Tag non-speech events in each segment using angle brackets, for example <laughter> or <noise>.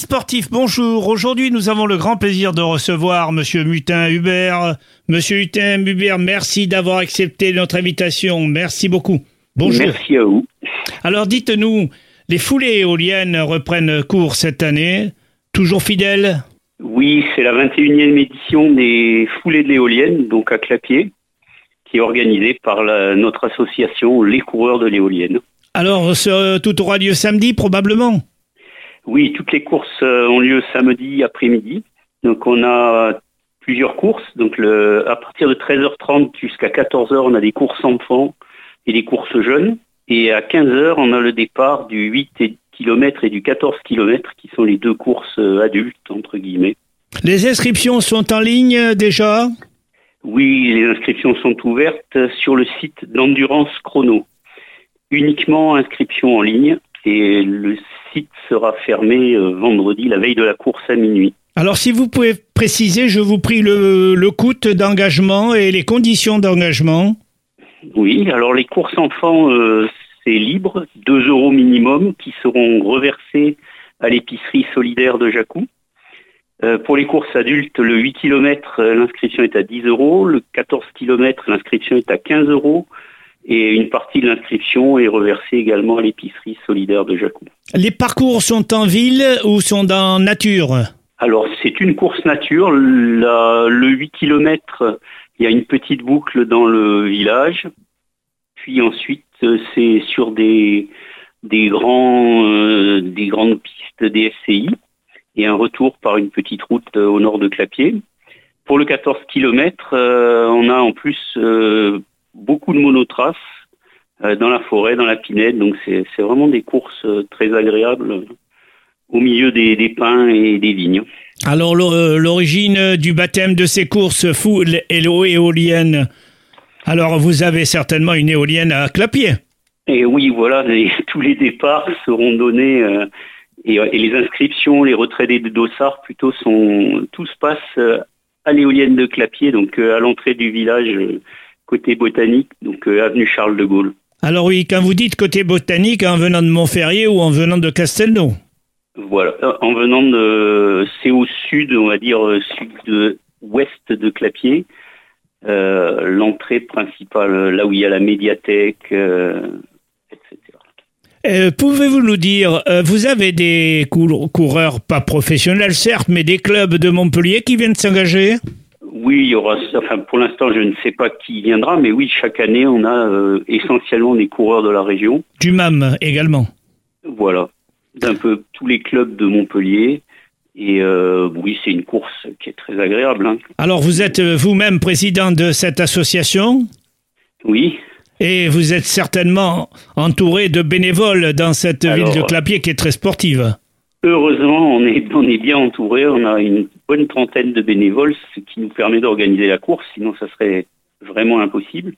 sportifs, bonjour. Aujourd'hui, nous avons le grand plaisir de recevoir Monsieur Mutin Hubert. Monsieur Mutin Hubert, merci d'avoir accepté notre invitation. Merci beaucoup. Bonjour. Merci à vous. Alors, dites-nous, les foulées éoliennes reprennent cours cette année. Toujours fidèles? Oui, c'est la 21e édition des foulées de l'éolienne, donc à Clapier, qui est organisée par la- notre association Les Coureurs de l'éolienne. Alors, ce- tout aura lieu samedi, probablement? Oui, toutes les courses euh, ont lieu samedi après-midi. Donc on a plusieurs courses. Donc le, à partir de 13h30 jusqu'à 14h, on a des courses enfants et des courses jeunes. Et à 15h, on a le départ du 8 km et du 14 km, qui sont les deux courses euh, adultes, entre guillemets. Les inscriptions sont en ligne euh, déjà? Oui, les inscriptions sont ouvertes sur le site d'Endurance Chrono. Uniquement inscription en ligne et le site sera fermé euh, vendredi, la veille de la course à minuit. Alors, si vous pouvez préciser, je vous prie le, le coût d'engagement et les conditions d'engagement. Oui, alors les courses enfants, euh, c'est libre, 2 euros minimum qui seront reversés à l'épicerie solidaire de Jacou. Euh, pour les courses adultes, le 8 km, l'inscription est à 10 euros, le 14 km, l'inscription est à 15 euros, et une partie de l'inscription est reversée également à l'épicerie solidaire de Jacou. Les parcours sont en ville ou sont dans nature? Alors, c'est une course nature. La- le 8 km, il y a une petite boucle dans le village. Puis ensuite, euh, c'est sur des, des, grands, euh, des grandes pistes des FCI et un retour par une petite route euh, au nord de Clapier. Pour le 14 km, on a en plus euh, beaucoup de monotraces euh, dans la forêt, dans la pinède. Donc, c'est vraiment des courses euh, très agréables euh, au milieu des, des pins et des vignes. Alors, l'o- l'origine du baptême de ces courses full élo- éoliennes. Alors, vous avez certainement une éolienne à Clapier. Et oui, voilà, les- <laughs> tous les départs seront donnés euh, et, et les inscriptions, les retraits des dossards plutôt sont tout se passe à l'éolienne de Clapier, donc euh, à l'entrée du village euh, côté botanique, donc euh, avenue Charles de Gaulle. Alors oui, quand vous dites côté botanique, en venant de Montferrier ou en venant de Castelnau. Voilà, Euh, en venant de c'est au sud, on va dire euh, sud-ouest de Clapier, euh, l'entrée principale, là où il y a la médiathèque, euh, etc. Euh, Pouvez-vous nous dire, vous avez des cour- coureurs, pas professionnels certes, mais des clubs de Montpellier qui viennent s'engager? Oui, il y aura. Enfin, pour l'instant, je ne sais pas qui viendra, mais oui, chaque année, on a euh, essentiellement des coureurs de la région. Du MAM également. Voilà, d'un peu tous les clubs de Montpellier. Et euh, oui, c'est une course qui est très agréable. hein. Alors vous êtes euh, vous-même président de cette association? Oui, et vous êtes certainement entouré de bénévoles dans cette Alors, ville de Clapier qui est très sportive. Heureusement, on est, on est bien entouré. On a une bonne trentaine de bénévoles, ce qui nous permet d'organiser la course. Sinon, ça serait vraiment impossible.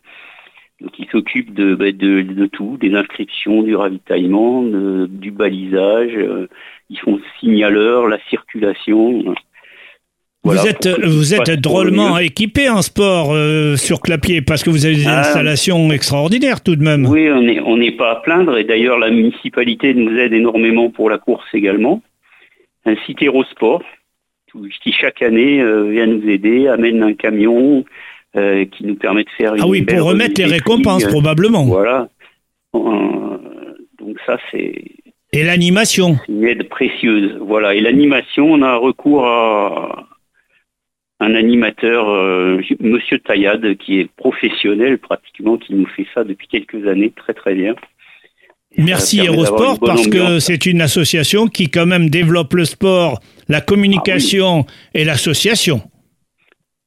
Donc, ils s'occupent de, bah, de, de tout, des inscriptions, du ravitaillement, du balisage. euh, ils font signaleur, la circulation. Voilà, vous êtes, tout vous êtes drôlement équipé en sport euh, sur Clapier parce que vous avez des Ah. installations extraordinaires tout de même. Oui, on n'est on pas à plaindre. Et d'ailleurs, la municipalité nous aide énormément pour la course également. Un site Aérosport tout- qui chaque année euh, vient nous aider, amène un camion euh, qui nous permet de faire une Ah oui, pour remettre les récompenses euh, probablement. Voilà. Euh, donc ça, c'est Et l'animation. une aide précieuse. Voilà. Et l'animation, on a recours à un animateur, euh, Monsieur Taillade, qui est professionnel pratiquement, qui nous fait ça depuis quelques années très très bien. Et Merci bonne parce que c'est une association qui quand même développe le sport, la communication Ah et l'association.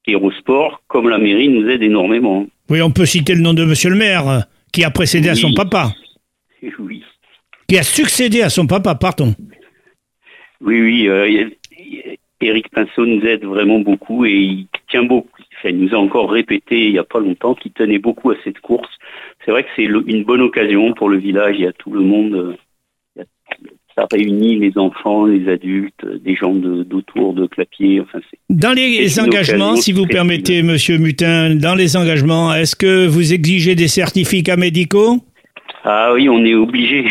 Aérosport, comme la mairie, nous aide énormément. Oui, on peut citer le nom de monsieur le maire euh, qui a précédé à son papa, <laughs> Oui, qui a succédé à son papa, pardon. oui, oui. euh, Eric Pinceau nous aide vraiment beaucoup et il tient beaucoup. Enfin, il nous a encore répété il n'y a pas longtemps qu'il tenait beaucoup à cette course. C'est vrai que c'est une bonne occasion pour le village. Il y a tout le monde. ça réunit les enfants, les adultes, des gens de- d'autour de, Clapier. Enfin, c'est Dans les engagements, si vous permettez, monsieur Mutin, dans les engagements, est-ce que vous exigez des certificats médicaux? Ah oui, on est obligé.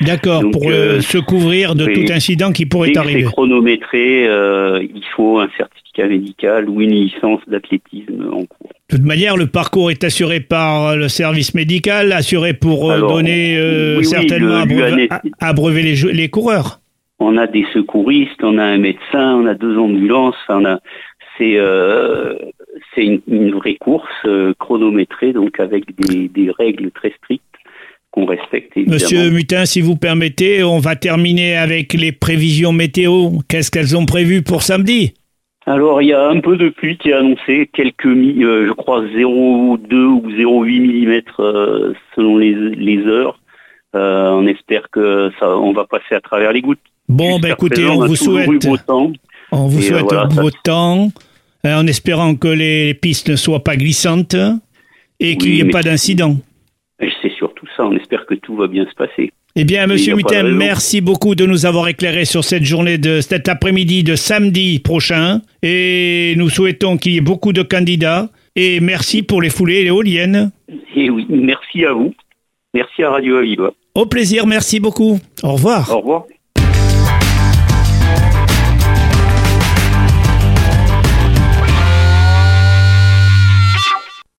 D'accord, pour euh, euh, se couvrir de tout incident qui pourrait arriver. c'est chronométré, euh, il faut un certificat médical ou une licence d'athlétisme en cours. De toute manière, le parcours est assuré par le service médical, assuré pour Alors, donner euh, oui, oui, certainement le- abreuver, les, coureurs. On a des secouristes, on a un médecin, on a deux ambulances. Enfin, on a, c'est, euh, une, une vraie course euh, chronométrée, donc avec des, des règles très strictes qu'on respecte évidemment. Monsieur Mutin, si vous permettez, on va terminer avec les prévisions météo. Qu'est-ce qu'elles ont prévu pour samedi? Alors, il y a un peu de pluie qui est annoncé, quelques, euh, je crois 0,2 ou 0,8 mm euh, selon les, les heures. Euh, on espère que ça, on va passer à travers les gouttes. Bon, ben écoutez, présent, on vous souhaite, beau temps. on vous Et, euh, souhaite voilà, ça- beau temps, en espérant que les pistes ne soient pas glissantes et qu'il n'y ait mais- pas d'incident. C'est ça, on espère que tout va bien se passer. Eh bien, Monsieur raison. merci beaucoup de nous avoir éclairé sur cette journée de cet après-midi de samedi prochain. Et nous souhaitons qu'il y ait beaucoup de candidats. Et merci pour les foulées éoliennes. Et oui, merci à vous. Merci à Radio Aviva. Au plaisir, merci beaucoup. Au revoir. Au revoir.